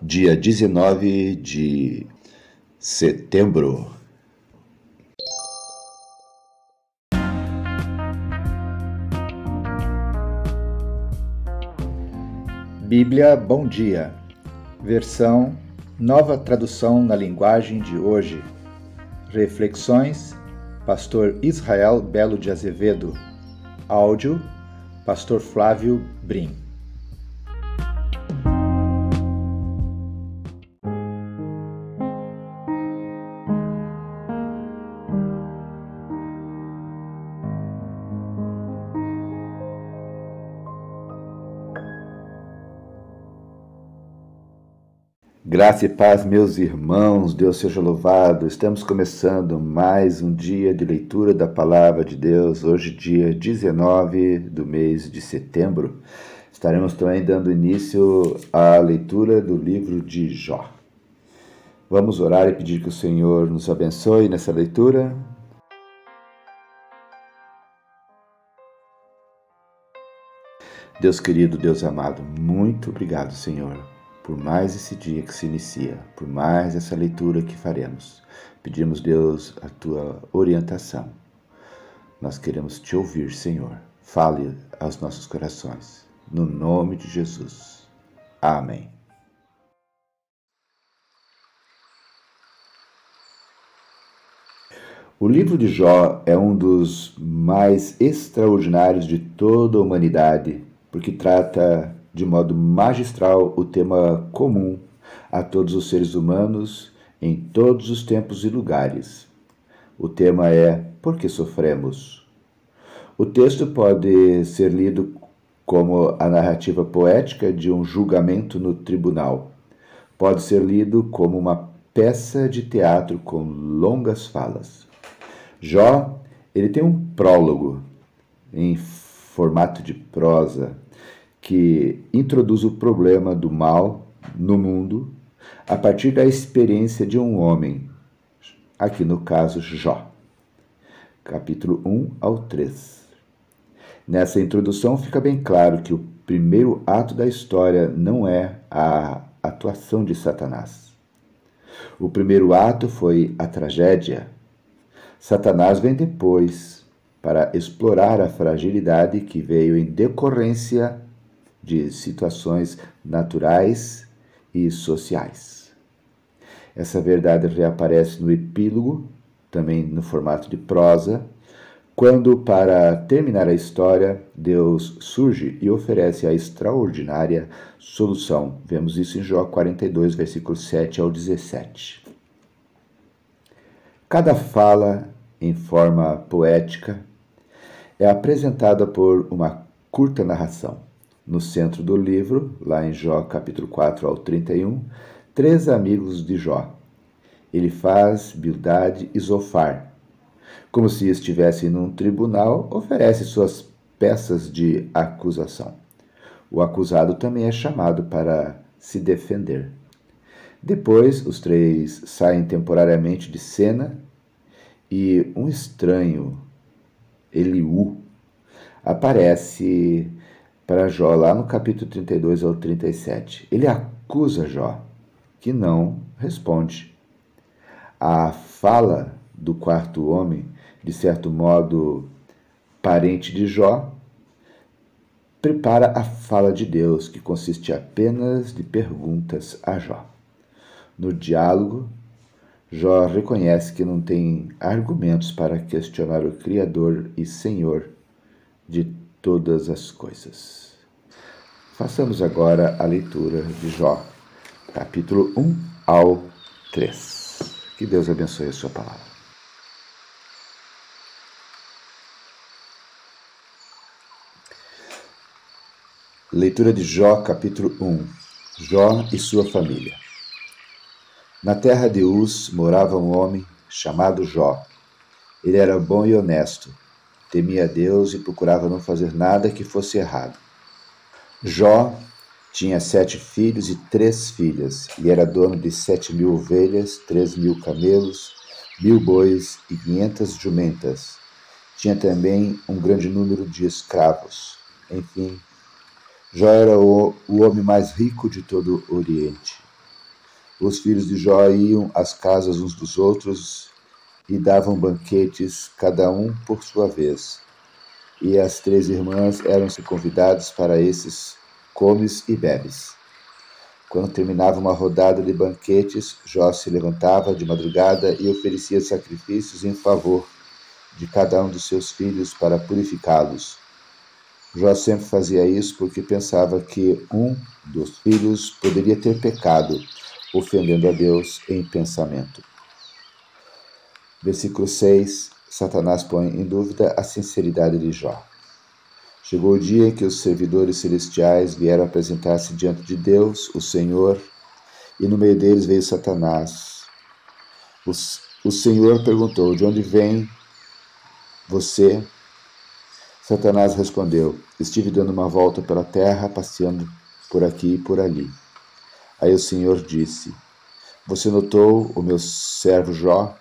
dia 19 de setembro. Bíblia Bom Dia, versão Nova Tradução na Linguagem de Hoje. Reflexões, Pastor Israel Belo de Azevedo. Áudio, Pastor Flávio Brim. Graça e paz, meus irmãos, Deus seja louvado. Estamos começando mais um dia de leitura da palavra de Deus, hoje, dia 19 do mês de setembro. Estaremos também dando início à leitura do livro de Jó. Vamos orar e pedir que o Senhor nos abençoe nessa leitura. Deus querido, Deus amado, muito obrigado, Senhor por mais esse dia que se inicia, por mais essa leitura que faremos. Pedimos, Deus, a tua orientação. Nós queremos te ouvir, Senhor. Fale aos nossos corações. No nome de Jesus. Amém. O livro de Jó é um dos mais extraordinários de toda a humanidade, porque trata de modo magistral o tema comum a todos os seres humanos em todos os tempos e lugares. O tema é Por que sofremos? O texto pode ser lido como a narrativa poética de um julgamento no tribunal. Pode ser lido como uma peça de teatro com longas falas. Jó, ele tem um prólogo em formato de prosa que introduz o problema do mal no mundo a partir da experiência de um homem, aqui no caso Jó. Capítulo 1 ao 3. Nessa introdução fica bem claro que o primeiro ato da história não é a atuação de Satanás. O primeiro ato foi a tragédia. Satanás vem depois para explorar a fragilidade que veio em decorrência de situações naturais e sociais. Essa verdade reaparece no epílogo, também no formato de prosa, quando, para terminar a história, Deus surge e oferece a extraordinária solução. Vemos isso em Jó 42, versículos 7 ao 17. Cada fala, em forma poética, é apresentada por uma curta narração. No centro do livro, lá em Jó capítulo 4 ao 31, três amigos de Jó. Ele faz Bildade e Zofar. Como se estivesse num tribunal, oferece suas peças de acusação. O acusado também é chamado para se defender. Depois, os três saem temporariamente de cena e um estranho, Eliú, aparece para Jó, lá no capítulo 32 ao 37. Ele acusa Jó, que não responde. A fala do quarto homem, de certo modo parente de Jó, prepara a fala de Deus, que consiste apenas de perguntas a Jó. No diálogo, Jó reconhece que não tem argumentos para questionar o Criador e Senhor de todas as coisas. Façamos agora a leitura de Jó, capítulo 1 ao 3. Que Deus abençoe a sua palavra. Leitura de Jó, capítulo 1. Jó e sua família. Na terra de Uz morava um homem chamado Jó. Ele era bom e honesto temia Deus e procurava não fazer nada que fosse errado. Jó tinha sete filhos e três filhas, e era dono de sete mil ovelhas, três mil camelos, mil bois e quinhentas jumentas. Tinha também um grande número de escravos. Enfim, Jó era o, o homem mais rico de todo o Oriente. Os filhos de Jó iam às casas uns dos outros e davam banquetes, cada um por sua vez. E as três irmãs eram-se convidadas para esses comes e bebes. Quando terminava uma rodada de banquetes, Jó se levantava de madrugada e oferecia sacrifícios em favor de cada um dos seus filhos para purificá-los. Jó sempre fazia isso porque pensava que um dos filhos poderia ter pecado, ofendendo a Deus em pensamento. Versículo 6: Satanás põe em dúvida a sinceridade de Jó. Chegou o dia em que os servidores celestiais vieram apresentar-se diante de Deus, o Senhor, e no meio deles veio Satanás. O, o Senhor perguntou: De onde vem você? Satanás respondeu: Estive dando uma volta pela terra, passeando por aqui e por ali. Aí o Senhor disse: Você notou o meu servo Jó?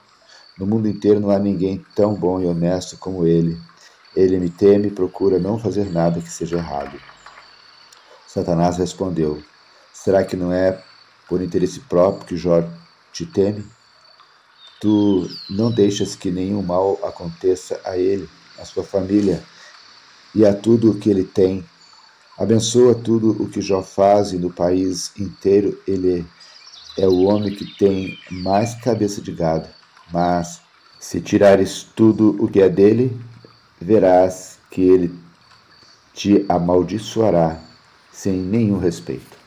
No mundo inteiro não há ninguém tão bom e honesto como ele. Ele me teme e procura não fazer nada que seja errado. Satanás respondeu: Será que não é por interesse próprio que Jó te teme? Tu não deixas que nenhum mal aconteça a ele, a sua família e a tudo o que ele tem. Abençoa tudo o que Jó faz e no país inteiro ele é o homem que tem mais cabeça de gado. Mas se tirares tudo o que é dele, verás que ele te amaldiçoará sem nenhum respeito.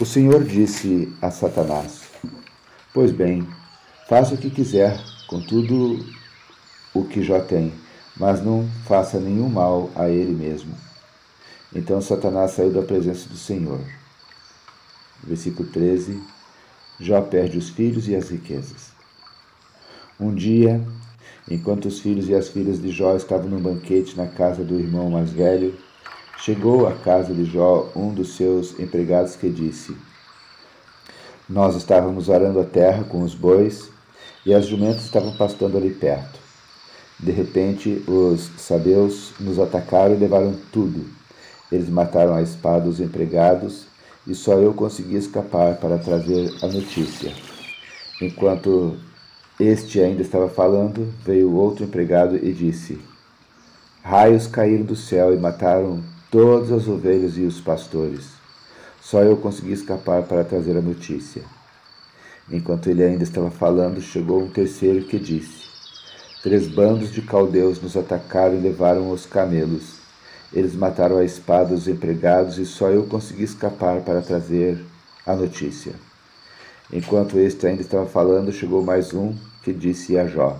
O Senhor disse a Satanás: Pois bem, faça o que quiser com tudo o que já tem, mas não faça nenhum mal a ele mesmo. Então Satanás saiu da presença do Senhor. Versículo 13: Jó perde os filhos e as riquezas. Um dia, Enquanto os filhos e as filhas de Jó estavam num banquete na casa do irmão mais velho, chegou à casa de Jó um dos seus empregados que disse: Nós estávamos arando a terra com os bois e as jumentas estavam pastando ali perto. De repente, os sabeus nos atacaram e levaram tudo. Eles mataram a espada os empregados e só eu consegui escapar para trazer a notícia. Enquanto este ainda estava falando, veio outro empregado e disse: Raios caíram do céu e mataram todas as ovelhas e os pastores. Só eu consegui escapar para trazer a notícia. Enquanto ele ainda estava falando, chegou um terceiro que disse: Três bandos de caldeus nos atacaram e levaram os camelos. Eles mataram a espada os empregados e só eu consegui escapar para trazer a notícia. Enquanto este ainda estava falando, chegou mais um que disse a Jó: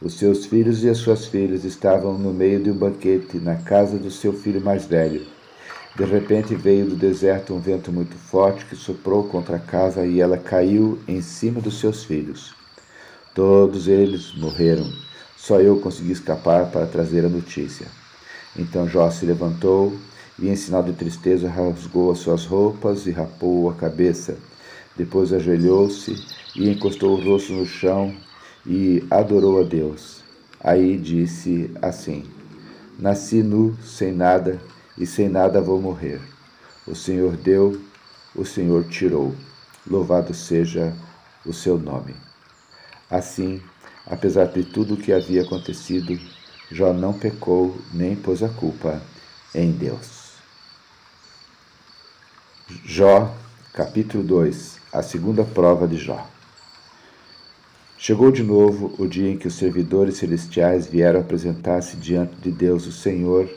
Os seus filhos e as suas filhas estavam no meio de um banquete na casa do seu filho mais velho. De repente veio do deserto um vento muito forte que soprou contra a casa e ela caiu em cima dos seus filhos. Todos eles morreram. Só eu consegui escapar para trazer a notícia. Então Jó se levantou e, em sinal de tristeza, rasgou as suas roupas e rapou a cabeça. Depois ajoelhou-se e encostou o rosto no chão e adorou a Deus. Aí disse assim: Nasci nu, sem nada, e sem nada vou morrer. O Senhor deu, o Senhor tirou. Louvado seja o seu nome. Assim, apesar de tudo o que havia acontecido, Jó não pecou nem pôs a culpa em Deus. Jó, capítulo 2 A segunda prova de Jó. Chegou de novo o dia em que os servidores celestiais vieram apresentar-se diante de Deus, o Senhor,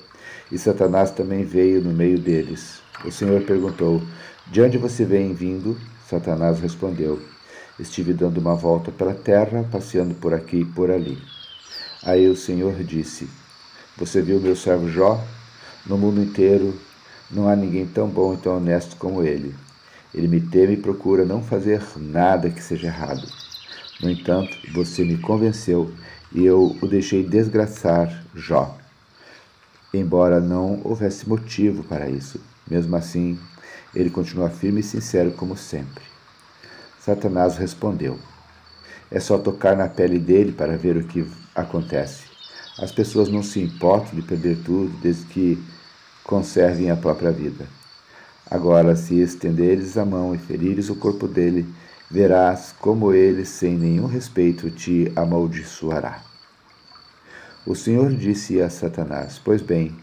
e Satanás também veio no meio deles. O Senhor perguntou: De onde você vem vindo? Satanás respondeu: Estive dando uma volta pela terra, passeando por aqui e por ali. Aí o Senhor disse: Você viu meu servo Jó? No mundo inteiro não há ninguém tão bom e tão honesto como ele. Ele me teme e procura não fazer nada que seja errado. No entanto, você me convenceu e eu o deixei desgraçar Jó. Embora não houvesse motivo para isso, mesmo assim, ele continua firme e sincero como sempre. Satanás respondeu: É só tocar na pele dele para ver o que acontece. As pessoas não se importam de perder tudo desde que conservem a própria vida. Agora, se estenderes a mão e ferires o corpo dele, verás como ele, sem nenhum respeito, te amaldiçoará. O Senhor disse a Satanás: Pois bem,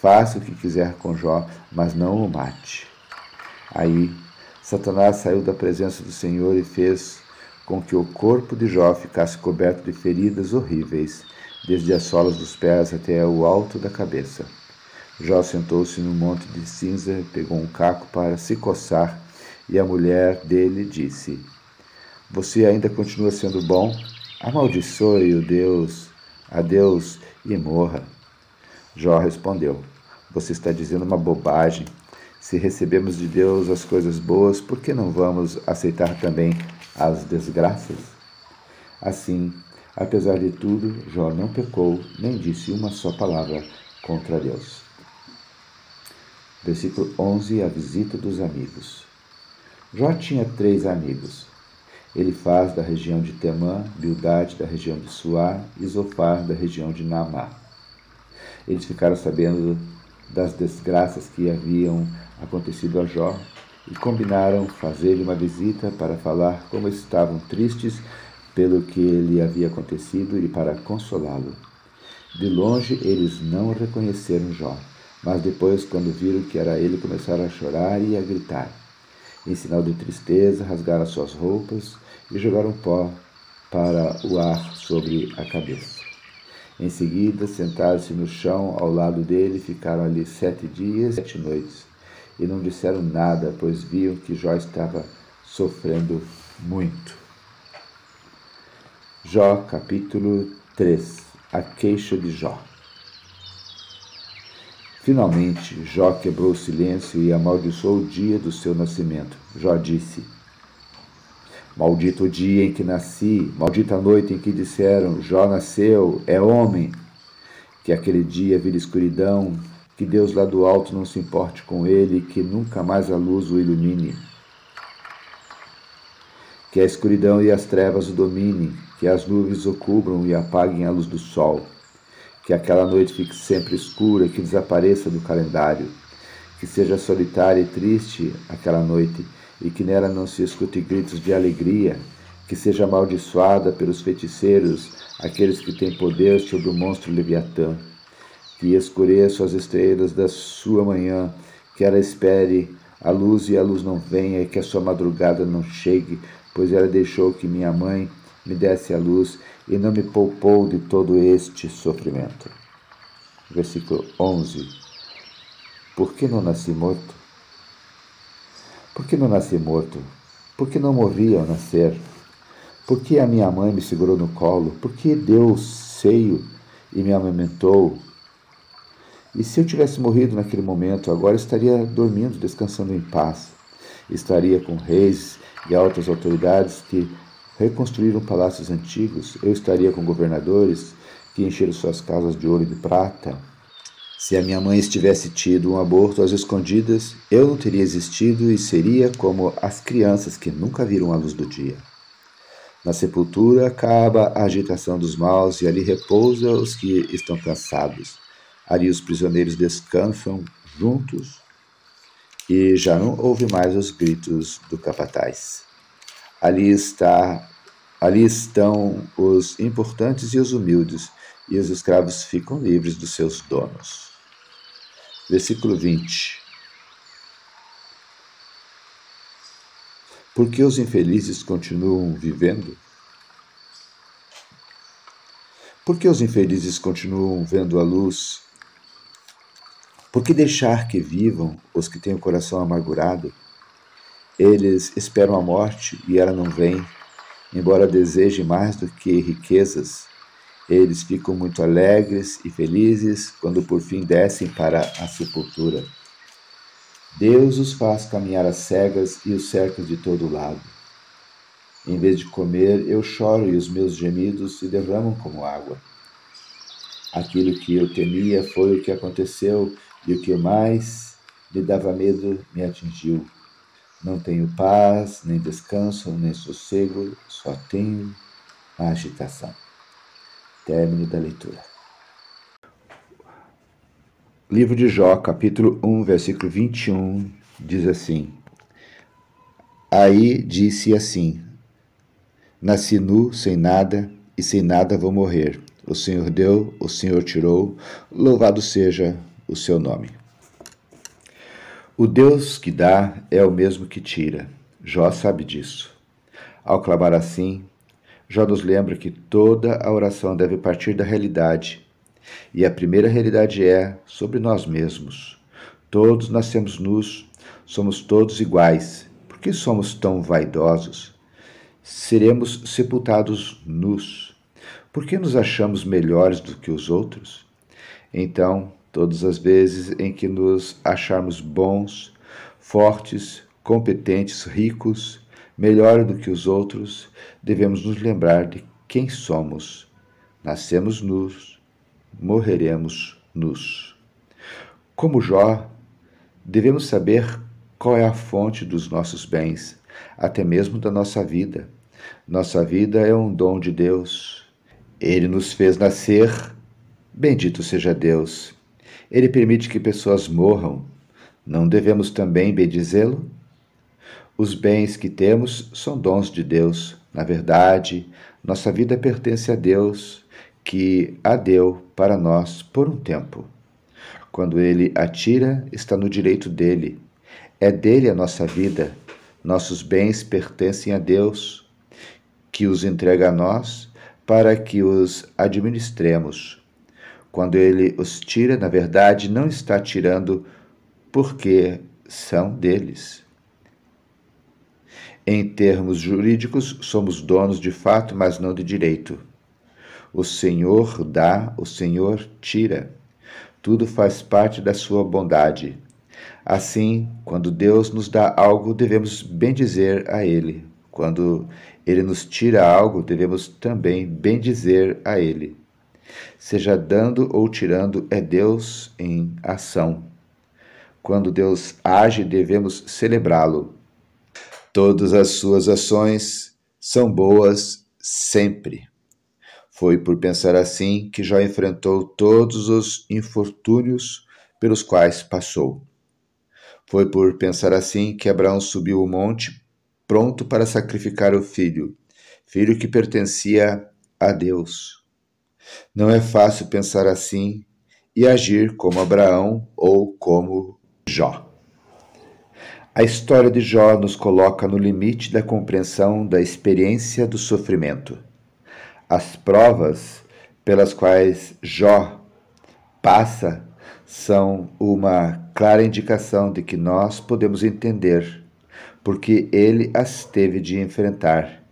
faça o que quiser com Jó, mas não o mate. Aí Satanás saiu da presença do Senhor e fez com que o corpo de Jó ficasse coberto de feridas horríveis, desde as solas dos pés até o alto da cabeça. Jó sentou-se num monte de cinza, pegou um caco para se coçar, e a mulher dele disse: Você ainda continua sendo bom? Amaldiçoe o Deus, a Deus e morra. Jó respondeu: Você está dizendo uma bobagem. Se recebemos de Deus as coisas boas, por que não vamos aceitar também as desgraças? Assim, apesar de tudo, Jó não pecou, nem disse uma só palavra contra Deus. Versículo 11: A visita dos amigos. Jó tinha três amigos. Ele faz da região de Temã, Bildade da região de Suá e Zofar da região de Naamá. Eles ficaram sabendo das desgraças que haviam acontecido a Jó e combinaram fazer-lhe uma visita para falar como estavam tristes pelo que lhe havia acontecido e para consolá-lo. De longe eles não reconheceram Jó, mas depois, quando viram que era ele, começaram a chorar e a gritar. Em sinal de tristeza, rasgaram suas roupas e jogaram pó para o ar sobre a cabeça. Em seguida, sentaram-se no chão ao lado dele, ficaram ali sete dias e sete noites, e não disseram nada, pois viam que Jó estava sofrendo muito. Jó, capítulo 3 A queixa de Jó. Finalmente, Jó quebrou o silêncio e amaldiçoou o dia do seu nascimento. Jó disse: Maldito o dia em que nasci, maldita a noite em que disseram: Jó nasceu, é homem. Que aquele dia vira escuridão, que Deus lá do alto não se importe com ele, que nunca mais a luz o ilumine. Que a escuridão e as trevas o dominem, que as nuvens o cubram e apaguem a luz do sol. Que aquela noite fique sempre escura, que desapareça do calendário. Que seja solitária e triste aquela noite e que nela não se escute gritos de alegria, que seja amaldiçoada pelos feiticeiros, aqueles que têm poder sobre o monstro Leviatã, que escureça as estrelas da sua manhã, que ela espere a luz e a luz não venha, e que a sua madrugada não chegue, pois ela deixou que minha mãe me desse a luz e não me poupou de todo este sofrimento. Versículo 11. Por que não nasci morto? Por que não nasci morto? Por que não morri ao nascer? Por que a minha mãe me segurou no colo? Por que deu seio e me amamentou? E se eu tivesse morrido naquele momento, agora estaria dormindo, descansando em paz. Estaria com reis e altas autoridades que reconstruíram palácios antigos. Eu estaria com governadores que encheram suas casas de ouro e de prata. Se a minha mãe estivesse tido um aborto às escondidas, eu não teria existido e seria como as crianças que nunca viram a luz do dia. Na sepultura acaba a agitação dos maus e ali repousa os que estão cansados. Ali os prisioneiros descansam juntos e já não ouve mais os gritos do capataz. Ali está, ali estão os importantes e os humildes, e os escravos ficam livres dos seus donos. Versículo 20. Por que os infelizes continuam vivendo? Por que os infelizes continuam vendo a luz? Por que deixar que vivam os que têm o coração amargurado? Eles esperam a morte e ela não vem, embora desejem mais do que riquezas eles ficam muito alegres e felizes quando por fim descem para a sepultura. Deus os faz caminhar às cegas e os cerca de todo lado. Em vez de comer, eu choro e os meus gemidos se derramam como água. Aquilo que eu temia foi o que aconteceu e o que mais me dava medo me atingiu. Não tenho paz, nem descanso, nem sossego, só tenho a agitação. Término da leitura. Livro de Jó, capítulo 1, versículo 21 diz assim: Aí disse assim: Nasci nu, sem nada, e sem nada vou morrer. O Senhor deu, o Senhor tirou, louvado seja o seu nome. O Deus que dá é o mesmo que tira. Jó sabe disso. Ao clamar assim, Jó nos lembra que toda a oração deve partir da realidade. E a primeira realidade é sobre nós mesmos. Todos nascemos nus, somos todos iguais. Por que somos tão vaidosos? Seremos sepultados nus. Por que nos achamos melhores do que os outros? Então, todas as vezes em que nos acharmos bons, fortes, competentes, ricos, melhor do que os outros, devemos nos lembrar de quem somos. Nascemos nus, morreremos nus. Como Jó, devemos saber qual é a fonte dos nossos bens, até mesmo da nossa vida. Nossa vida é um dom de Deus. Ele nos fez nascer, bendito seja Deus. Ele permite que pessoas morram. Não devemos também bendizê-lo? Os bens que temos são dons de Deus. Na verdade, nossa vida pertence a Deus, que a deu para nós por um tempo. Quando ele a tira, está no direito dele. É dele a nossa vida. Nossos bens pertencem a Deus, que os entrega a nós para que os administremos. Quando ele os tira, na verdade, não está tirando porque são deles. Em termos jurídicos, somos donos de fato, mas não de direito. O Senhor dá, o Senhor tira. Tudo faz parte da sua bondade. Assim, quando Deus nos dá algo, devemos bendizer a Ele. Quando Ele nos tira algo, devemos também bendizer a Ele. Seja dando ou tirando, é Deus em ação. Quando Deus age, devemos celebrá-lo. Todas as suas ações são boas sempre. Foi por pensar assim que Jó enfrentou todos os infortúnios pelos quais passou. Foi por pensar assim que Abraão subiu o monte pronto para sacrificar o filho, filho que pertencia a Deus. Não é fácil pensar assim e agir como Abraão ou como Jó. A história de Jó nos coloca no limite da compreensão da experiência do sofrimento. As provas pelas quais Jó passa são uma clara indicação de que nós podemos entender porque ele as teve de enfrentar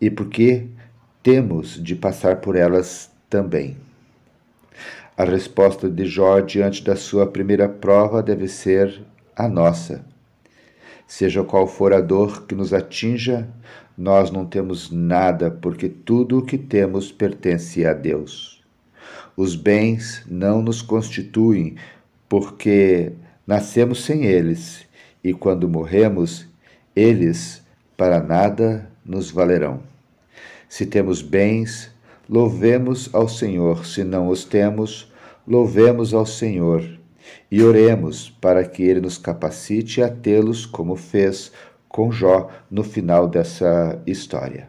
e porque temos de passar por elas também. A resposta de Jó diante da sua primeira prova deve ser a nossa Seja qual for a dor que nos atinja, nós não temos nada, porque tudo o que temos pertence a Deus. Os bens não nos constituem, porque nascemos sem eles, e quando morremos, eles para nada nos valerão. Se temos bens, louvemos ao Senhor, se não os temos, louvemos ao Senhor e oremos para que Ele nos capacite a tê-los como fez com Jó no final dessa história.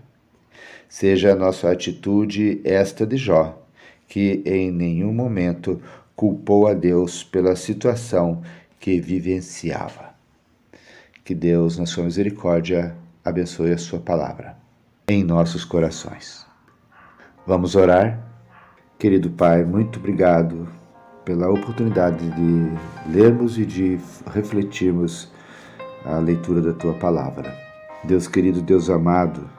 Seja a nossa atitude esta de Jó, que em nenhum momento culpou a Deus pela situação que vivenciava. Que Deus, na sua misericórdia, abençoe a sua palavra em nossos corações. Vamos orar? Querido Pai, muito obrigado pela oportunidade de lermos e de refletirmos a leitura da tua palavra. Deus querido, Deus amado,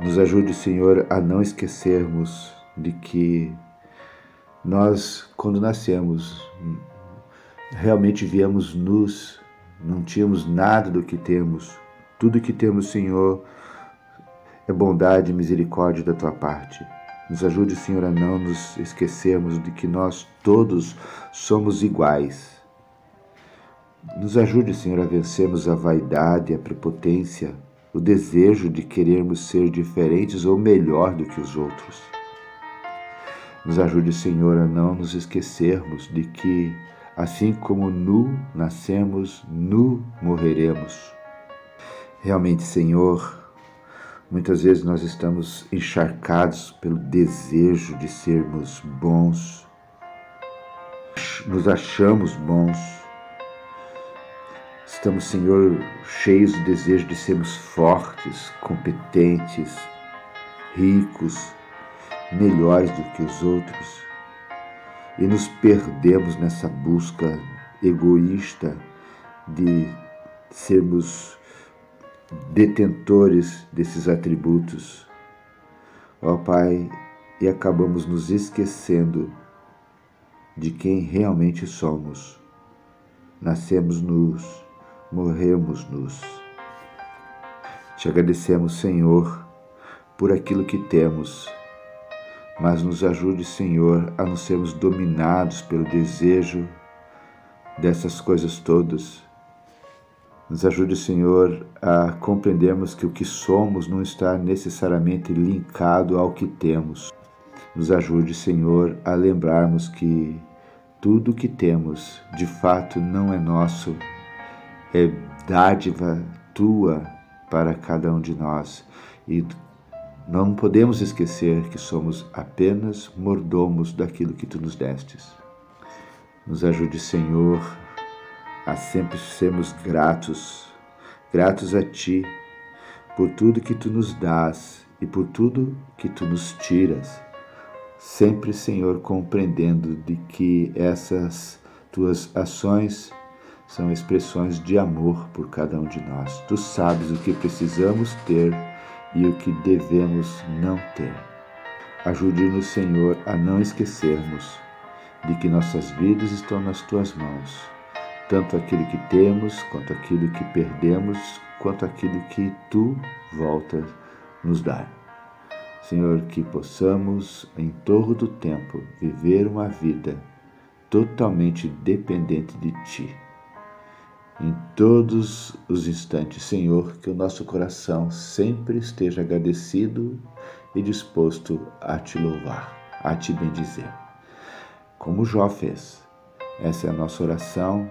nos ajude, Senhor, a não esquecermos de que nós, quando nascemos, realmente viemos nus, não tínhamos nada do que temos. Tudo que temos, Senhor, é bondade e misericórdia da tua parte. Nos ajude, Senhor, a não nos esquecermos de que nós todos somos iguais. Nos ajude, Senhor, a vencermos a vaidade, a prepotência, o desejo de querermos ser diferentes ou melhor do que os outros. Nos ajude, Senhor, a não nos esquecermos de que Assim como nu nascemos, nu morreremos. Realmente, Senhor, muitas vezes nós estamos encharcados pelo desejo de sermos bons, nos achamos bons. Estamos, Senhor, cheios do desejo de sermos fortes, competentes, ricos, melhores do que os outros e nos perdemos nessa busca egoísta de sermos detentores desses atributos. Ó Pai, e acabamos nos esquecendo de quem realmente somos. Nascemos nus, morremos nus. Te agradecemos, Senhor, por aquilo que temos mas nos ajude, Senhor, a não sermos dominados pelo desejo dessas coisas todas. Nos ajude, Senhor, a compreendermos que o que somos não está necessariamente linkado ao que temos. Nos ajude, Senhor, a lembrarmos que tudo o que temos de fato não é nosso, é dádiva tua para cada um de nós e não podemos esquecer que somos apenas mordomos daquilo que tu nos destes. Nos ajude, Senhor, a sempre sermos gratos, gratos a ti por tudo que tu nos dás e por tudo que tu nos tiras. Sempre, Senhor, compreendendo de que essas tuas ações são expressões de amor por cada um de nós. Tu sabes o que precisamos ter e o que devemos não ter. Ajude-nos, Senhor, a não esquecermos de que nossas vidas estão nas tuas mãos, tanto aquilo que temos, quanto aquilo que perdemos, quanto aquilo que tu voltas nos dar. Senhor, que possamos, em todo o tempo, viver uma vida totalmente dependente de Ti em todos os instantes, Senhor, que o nosso coração sempre esteja agradecido e disposto a te louvar, a te bendizer. Como Jó fez. Essa é a nossa oração